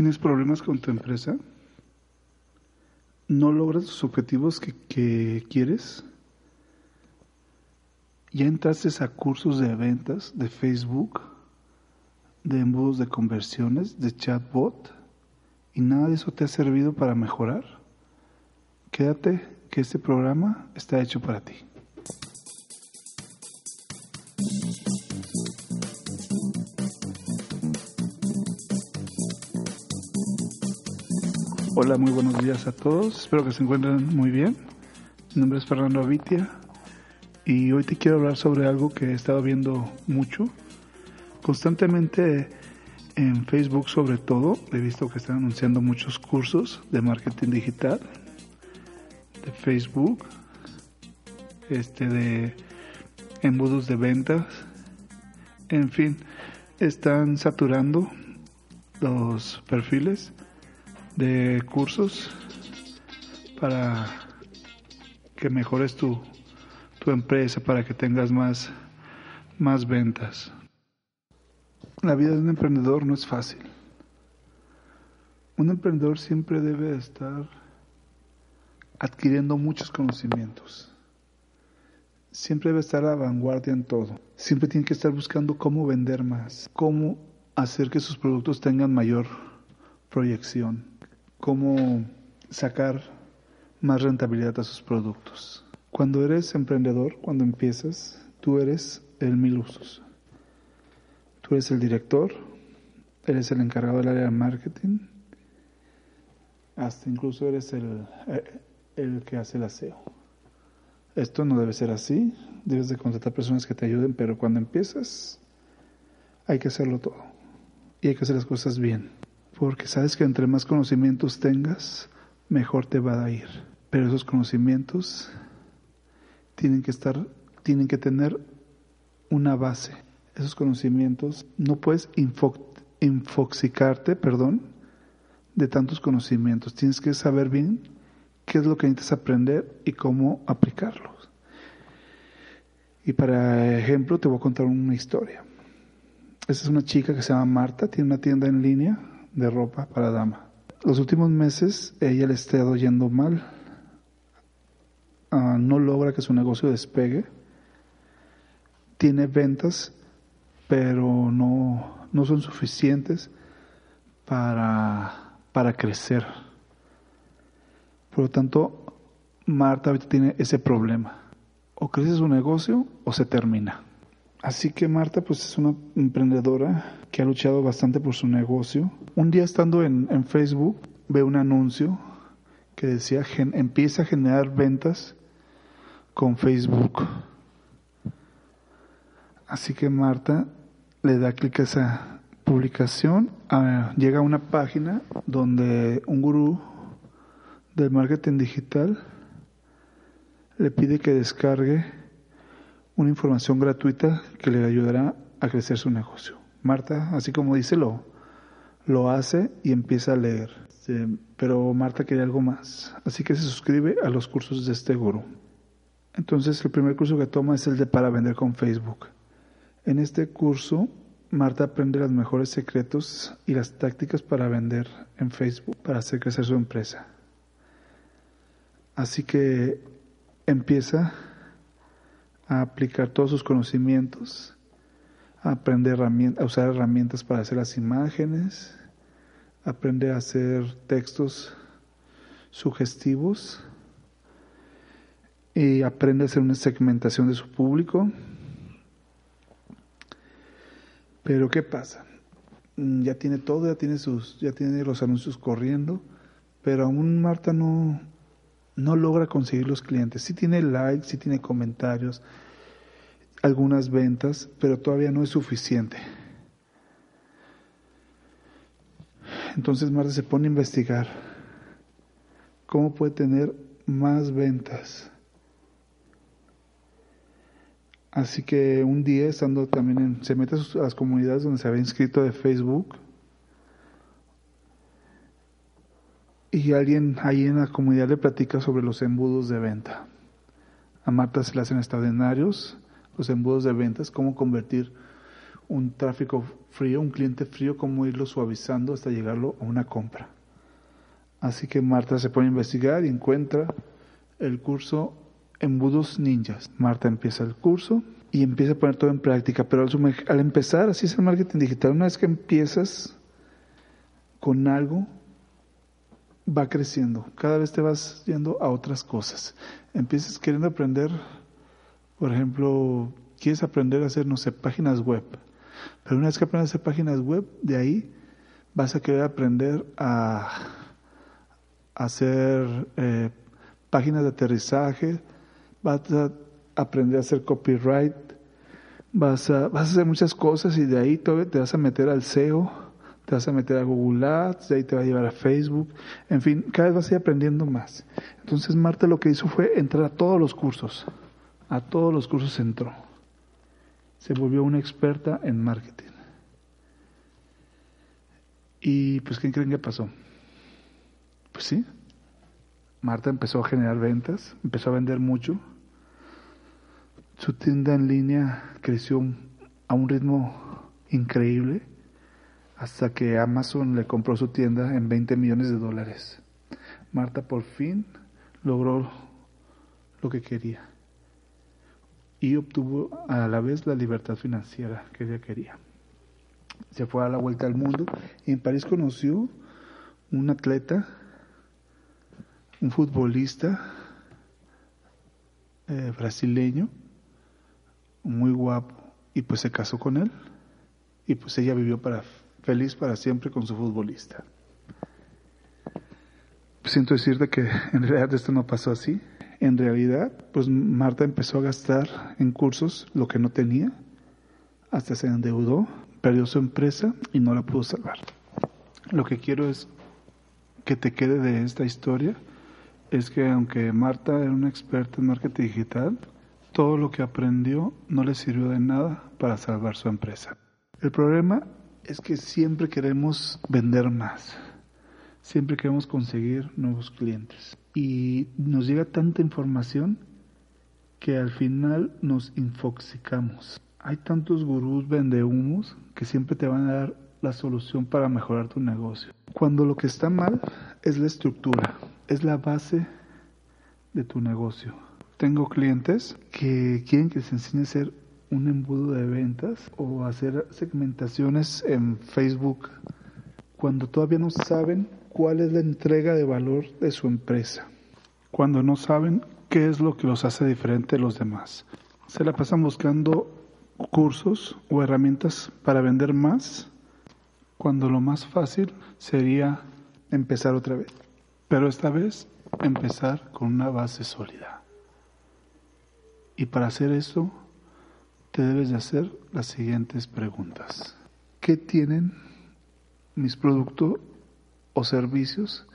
¿Tienes problemas con tu empresa? ¿No logras los objetivos que, quieres? ¿Ya entraste a cursos de ventas de Facebook, de embudos de conversiones, de chatbot y nada de eso te ha servido para mejorar? Quédate que este programa está hecho para ti. Hola, muy buenos días a todos. Espero que se encuentren muy bien. Mi nombre es Fernando Avitia y hoy te quiero hablar sobre algo que he estado viendo mucho. Constantemente en Facebook sobre todo he visto que están anunciando muchos cursos de marketing digital de Facebook, este de embudos de ventas. En fin, están saturando los perfiles de cursos para que mejores tu, tu empresa, para que tengas más, más ventas. La vida de un emprendedor no es fácil. Un emprendedor siempre debe estar adquiriendo muchos conocimientos. Siempre debe estar a vanguardia en todo. Siempre tiene que estar buscando cómo vender más, cómo hacer que sus productos tengan mayor proyección cómo sacar más rentabilidad a sus productos. Cuando eres emprendedor, cuando empiezas, tú eres el mil usos. Tú eres el director, eres el encargado del área de marketing, hasta incluso eres el, eh, el que hace el aseo. Esto no debe ser así, debes de contratar personas que te ayuden, pero cuando empiezas hay que hacerlo todo y hay que hacer las cosas bien porque sabes que entre más conocimientos tengas, mejor te va a ir. Pero esos conocimientos tienen que estar, tienen que tener una base. Esos conocimientos no puedes infoxicarte, perdón, de tantos conocimientos. Tienes que saber bien qué es lo que necesitas aprender y cómo aplicarlos. Y para ejemplo, te voy a contar una historia. Esta es una chica que se llama Marta, tiene una tienda en línea de ropa para dama. Los últimos meses ella le está yendo mal. Ah, no logra que su negocio despegue. Tiene ventas, pero no, no son suficientes para, para crecer. Por lo tanto, Marta ahorita tiene ese problema. O crece su negocio o se termina. Así que Marta pues es una emprendedora que ha luchado bastante por su negocio. Un día estando en, Facebook ve un anuncio que decía empieza a generar ventas con Facebook. Así que Marta le da clic a esa publicación, llega a una página donde un gurú del marketing digital le pide que descargue una información gratuita que le ayudará a crecer su negocio. Marta, así como dice, lo, lo hace y empieza a leer. pero Marta quería algo más, así que se suscribe a los cursos de este gurú. Entonces el primer curso que toma es el de para vender con Facebook. En este curso Marta aprende los mejores secretos y las tácticas para vender en Facebook, para hacer crecer su empresa. Así que empieza a aplicar todos sus conocimientos, a aprender a usar herramientas para hacer las imágenes, aprende a hacer textos sugestivos y aprende a hacer una segmentación de su público. Pero ¿qué pasa? Mm, ya tiene todo, ya tiene sus, ya tiene los anuncios corriendo, pero aún Marta no, no logra conseguir los clientes. Sí tiene likes, sí tiene comentarios, algunas ventas, pero todavía no es suficiente. Entonces Marta se pone a investigar cómo puede tener más ventas. Así que un día, estando también en, se mete a las comunidades donde se había inscrito de Facebook, y alguien ahí en la comunidad le platica sobre los embudos de venta. A Marta se le hacen extraordinarios los embudos de ventas, cómo convertir un tráfico frío, un cliente frío, cómo irlo suavizando hasta llegarlo a una compra. Así que Marta se pone a investigar y encuentra el curso Embudos Ninjas. Marta empieza el curso y empieza a poner todo en práctica, pero al, al empezar, así es el marketing digital, una vez que empiezas con algo, va creciendo. Cada vez te vas yendo a otras cosas. Empiezas queriendo aprender, por ejemplo, quieres aprender a hacer, no sé, páginas web. Pero una vez que aprendes a hacer páginas web, de ahí vas a querer aprender a, hacer eh, páginas de aterrizaje, vas a aprender a hacer copyright, vas a, vas a hacer muchas cosas y de ahí te vas a meter al SEO, te vas a meter a Google Ads, de ahí te va a llevar a Facebook, en fin, cada vez vas a ir aprendiendo más. Entonces Marta lo que hizo fue entrar a todos los cursos, a todos los cursos entró. Se volvió una experta en marketing. Y pues, ¿qué creen que pasó? Pues sí, Marta empezó a generar ventas, empezó a vender mucho. Su tienda en línea creció a un ritmo increíble hasta que Amazon le compró su tienda en 20 millones de dólares. Marta por fin logró lo que quería y obtuvo a la vez la libertad financiera que ella quería. Se fue a la vuelta al mundo y en París conoció un atleta un futbolista eh, brasileño, muy guapo, y pues se casó con él, y pues ella vivió para, feliz para siempre con su futbolista. Siento decirte que en realidad esto no pasó así. En realidad, pues Marta empezó a gastar en cursos lo que no tenía, hasta se endeudó, perdió su empresa y no la pudo salvar. Lo que quiero es que te quede de esta historia es que aunque Marta era una experta en marketing digital, todo lo que aprendió no le sirvió de nada para salvar su empresa. El problema es que siempre queremos vender más, siempre queremos conseguir nuevos clientes y nos llega tanta información que al final nos infoxicamos. Hay tantos gurús vendehumos que siempre te van a dar la solución para mejorar tu negocio. Cuando lo que está mal es la estructura, es la base de tu negocio. Tengo clientes que quieren que les enseñe a hacer un embudo de ventas o hacer segmentaciones en Facebook cuando todavía no saben cuál es la entrega de valor de su empresa, cuando no saben qué es lo que los hace diferente de los demás. Se la pasan buscando cursos o herramientas para vender más, cuando lo más fácil sería empezar otra vez. Pero esta vez empezar con una base sólida. Y para hacer eso, te debes de hacer las siguientes preguntas. ¿Qué tienen mis productos o servicios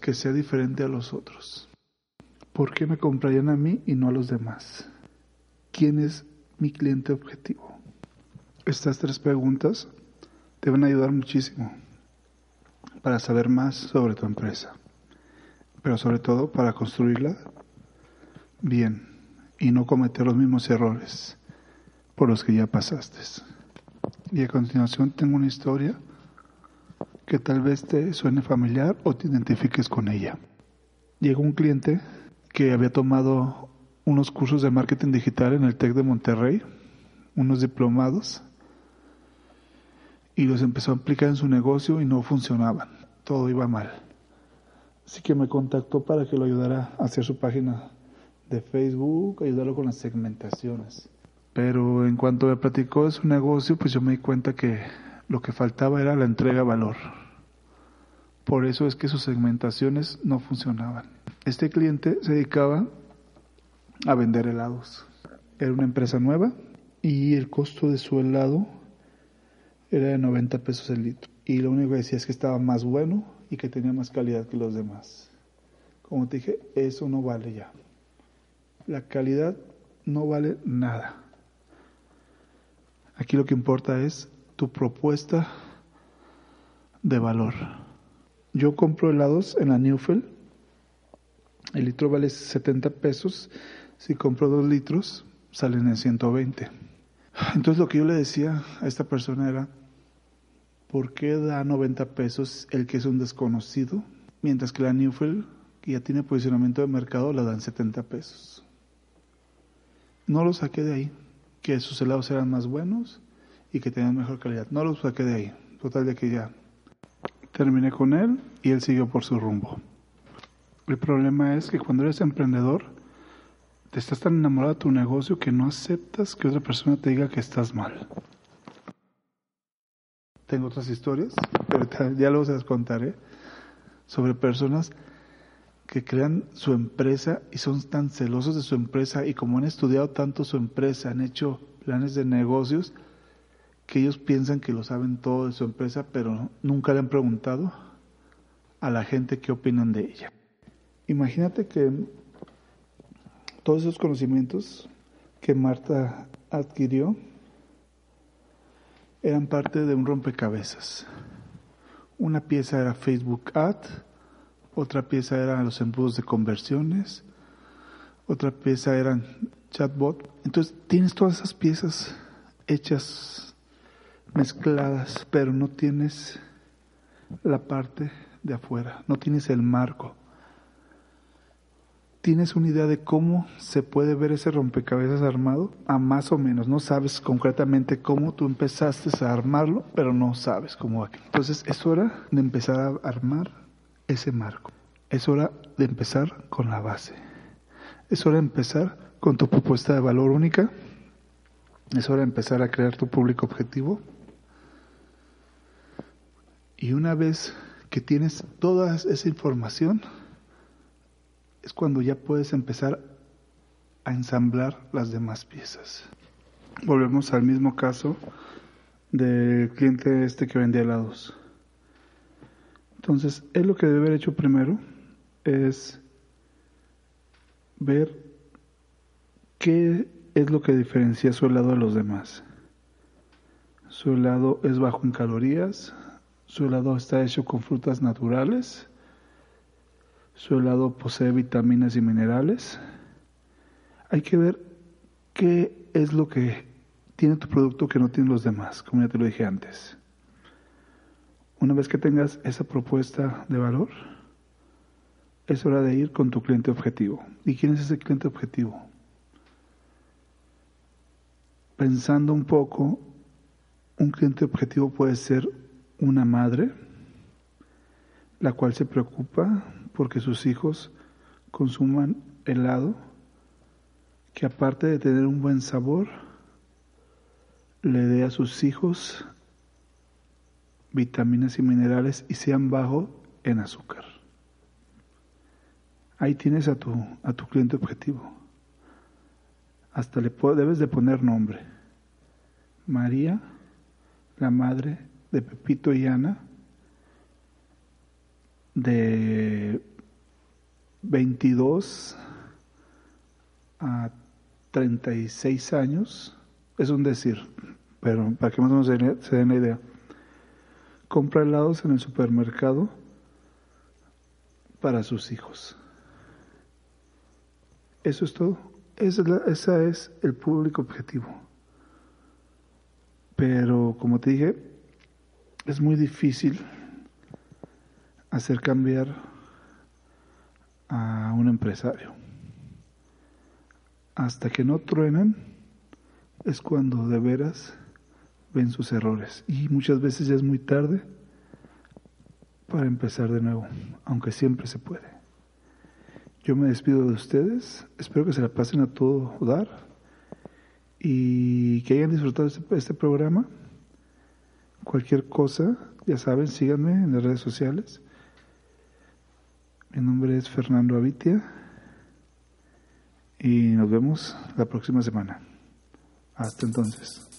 que sea diferente a los otros? ¿Por qué me comprarían a mí y no a los demás? ¿Quién es mi cliente objetivo? Estas tres preguntas te van a ayudar muchísimo para saber más sobre tu empresa, pero sobre todo para construirla bien y no cometer los mismos errores por los que ya pasaste. Y a continuación tengo una historia que tal vez te suene familiar o te identifiques con ella. Llegó un cliente que había tomado unos cursos de marketing digital en el TEC de Monterrey, unos diplomados, y los empezó a aplicar en su negocio y no funcionaban, todo iba mal. Así que me contactó para que lo ayudara a hacer su página de Facebook, ayudarlo con las segmentaciones. Pero en cuanto me platicó de su negocio, pues yo me di cuenta que lo que faltaba era la entrega valor. Por eso es que sus segmentaciones no funcionaban. Este cliente se dedicaba a vender helados. Era una empresa nueva y el costo de su helado era de 90 pesos el litro. Y lo único que decía es que estaba más bueno y que tenía más calidad que los demás. Como te dije, eso no vale ya. La calidad no vale nada. Aquí lo que importa es tu propuesta de valor. Yo compro helados en la Newfell. El litro vale 70 pesos. Si compro dos litros, salen en 120. Entonces lo que yo le decía a esta persona era, ¿por qué da 90 pesos el que es un desconocido? Mientras que la Newfield, que ya tiene posicionamiento de mercado, la dan 70 pesos. No lo saqué de ahí, que sus helados eran más buenos y que tenían mejor calidad. No lo saqué de ahí. Total de que ya terminé con él y él siguió por su rumbo. El problema es que cuando eres emprendedor, te estás tan enamorado de tu negocio que no aceptas que otra persona te diga que estás mal. Tengo otras historias, pero ya luego se las contaré, sobre personas que crean su empresa y son tan celosos de su empresa y como han estudiado tanto su empresa, han hecho planes de negocios, que ellos piensan que lo saben todo de su empresa, pero nunca le han preguntado a la gente qué opinan de ella. Imagínate que todos esos conocimientos que Marta adquirió eran parte de un rompecabezas. Una pieza era Facebook Ad, otra pieza eran los embudos de conversiones, otra pieza eran chatbot. Entonces tienes todas esas piezas hechas, mezcladas, pero no tienes la parte de afuera, no tienes el marco. ¿Tienes una idea de cómo se puede ver ese rompecabezas armado? A más o menos, no sabes concretamente cómo tú empezaste a armarlo, pero no sabes cómo va. Entonces es hora de empezar a armar ese marco. Es hora de empezar con la base. Es hora de empezar con tu propuesta de valor única. Es hora de empezar a crear tu público objetivo. Y una vez que tienes toda esa información, es cuando ya puedes empezar a ensamblar las demás piezas. Volvemos al mismo caso del cliente este que vendía helados. Entonces, él lo que debe haber hecho primero es ver qué es lo que diferencia su helado de los demás. Su helado es bajo en calorías, su helado está hecho con frutas naturales, su helado posee vitaminas y minerales. Hay que ver qué es lo que tiene tu producto que no tienen los demás, como ya te lo dije antes. Una vez que tengas esa propuesta de valor, es hora de ir con tu cliente objetivo. ¿Y quién es ese cliente objetivo? Pensando un poco, un cliente objetivo puede ser una madre, la cual se preocupa porque sus hijos consuman helado que aparte de tener un buen sabor, le dé a sus hijos vitaminas y minerales y sean bajo en azúcar. Ahí tienes a tu, a tu cliente objetivo. Hasta le debes de poner nombre. María, la madre de Pepito y Ana, de 22 a 36 años, es un decir, pero para que más o menos se den la idea, compra helados en el supermercado para sus hijos. Eso es todo. Esa es, el público objetivo. Pero como te dije, es muy difícil hacer cambiar a un empresario. Hasta que no truenan es cuando de veras ven sus errores. Y muchas veces ya es muy tarde para empezar de nuevo, aunque siempre se puede. Yo me despido de ustedes, espero que se la pasen a todo dar y que hayan disfrutado este, este programa. Cualquier cosa, ya saben, síganme en las redes sociales. Mi nombre es Fernando Avitia y nos vemos la próxima semana. Hasta entonces.